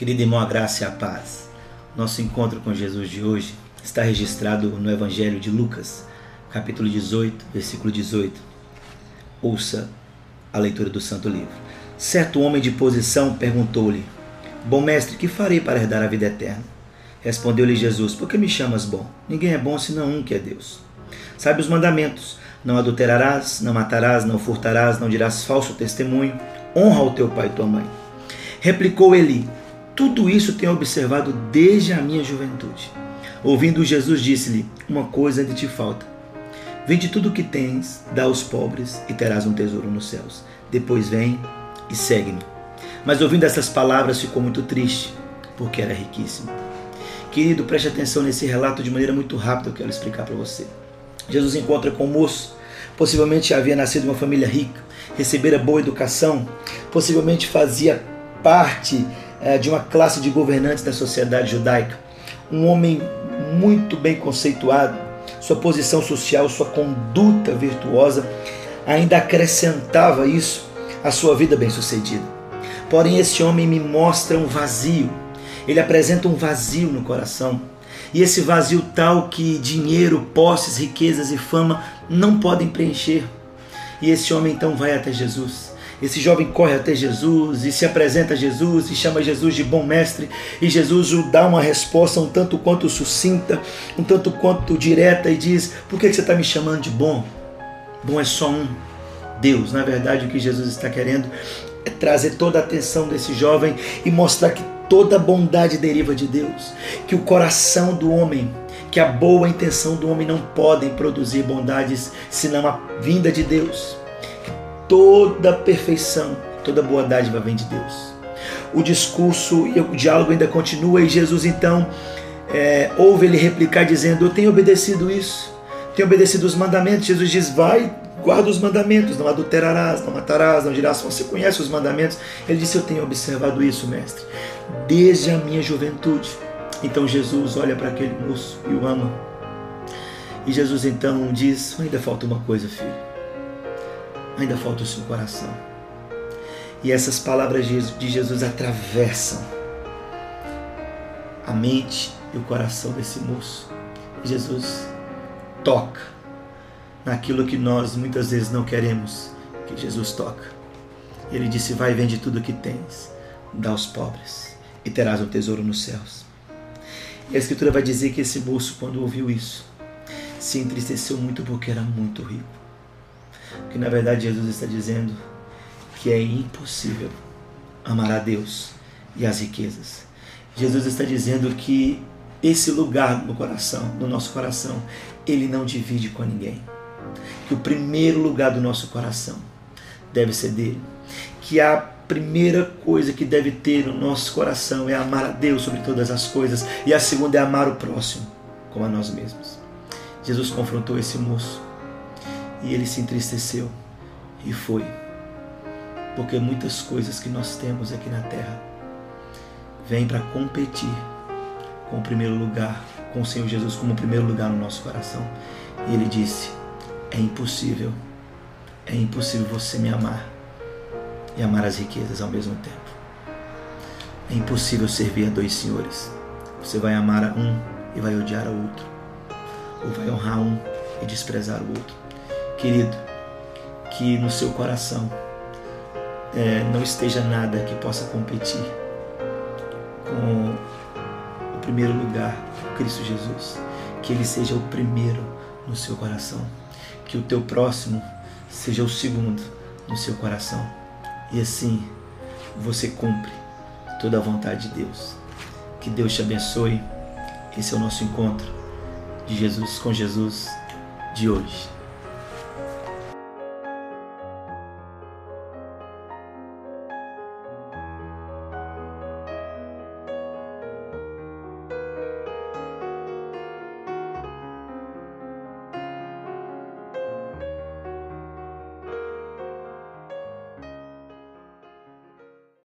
Querido irmão, a graça e a paz. Nosso encontro com Jesus de hoje está registrado no Evangelho de Lucas, capítulo 18, versículo 18. Ouça a leitura do Santo Livro. Certo homem de posição perguntou-lhe: Bom mestre, que farei para herdar a vida eterna? Respondeu-lhe Jesus: Por que me chamas bom? Ninguém é bom senão um que é Deus. Sabe os mandamentos: Não adulterarás, não matarás, não furtarás, não dirás falso testemunho, honra o teu pai e tua mãe. Replicou ele: Tudo isso tenho observado desde a minha juventude. Ouvindo Jesus, disse-lhe: Uma coisa ainda te falta. Vende tudo o que tens, dá aos pobres e terás um tesouro nos céus. Depois vem e segue-me. Mas ouvindo essas palavras, ficou muito triste, porque era riquíssimo. Querido, preste atenção nesse relato de maneira muito rápida, eu quero explicar para você. Jesus encontra com um moço, possivelmente havia nascido uma família rica, recebera boa educação, possivelmente fazia parte é, de uma classe de governantes da sociedade judaica. Um homem muito bem conceituado, sua posição social, sua conduta virtuosa ainda acrescentava isso à sua vida bem-sucedida. Porém, esse homem me mostra um vazio. Ele apresenta um vazio no coração. E esse vazio tal que dinheiro, posses, riquezas e fama não podem preencher. E esse homem então vai até Jesus. Esse jovem corre até Jesus e se apresenta a Jesus e chama Jesus de bom mestre. E Jesus o dá uma resposta um tanto quanto sucinta, um tanto quanto direta e diz: Por que você está me chamando de bom? Bom é só um. Deus. Na verdade, o que Jesus está querendo é trazer toda a atenção desse jovem e mostrar que toda bondade deriva de Deus, que o coração do homem, que a boa intenção do homem não podem produzir bondades senão a vinda de Deus toda perfeição, toda boa dádiva vem de Deus. O discurso e o diálogo ainda continua e Jesus então é, ouve ele replicar dizendo: Eu tenho obedecido isso, tenho obedecido os mandamentos. Jesus diz: Vai, guarda os mandamentos, não adulterarás, não matarás, não dirás. Você conhece os mandamentos? Ele disse: Eu tenho observado isso, mestre, desde a minha juventude. Então Jesus olha para aquele moço e o ama. E Jesus então diz: Ainda falta uma coisa, filho ainda falta o seu coração. E essas palavras de Jesus atravessam a mente e o coração desse moço. Jesus toca naquilo que nós muitas vezes não queremos que Jesus toca. Ele disse: Vai, vende tudo o que tens, dá aos pobres, e terás um tesouro nos céus. E a Escritura vai dizer que esse moço, quando ouviu isso, se entristeceu muito porque era muito rico que na verdade Jesus está dizendo que é impossível amar a Deus e as riquezas. Jesus está dizendo que esse lugar no coração, no nosso coração, ele não divide com ninguém. Que o primeiro lugar do nosso coração deve ser dele. Que a primeira coisa que deve ter no nosso coração é amar a Deus sobre todas as coisas e a segunda é amar o próximo como a nós mesmos. Jesus confrontou esse moço e ele se entristeceu e foi. Porque muitas coisas que nós temos aqui na terra vêm para competir com o primeiro lugar, com o Senhor Jesus como o primeiro lugar no nosso coração. E ele disse: É impossível, é impossível você me amar e amar as riquezas ao mesmo tempo. É impossível servir a dois senhores. Você vai amar a um e vai odiar ao outro, ou vai honrar um e desprezar o outro. Querido, que no seu coração é, não esteja nada que possa competir com o primeiro lugar, Cristo Jesus. Que Ele seja o primeiro no seu coração. Que o teu próximo seja o segundo no seu coração. E assim você cumpre toda a vontade de Deus. Que Deus te abençoe. Esse é o nosso encontro de Jesus com Jesus de hoje.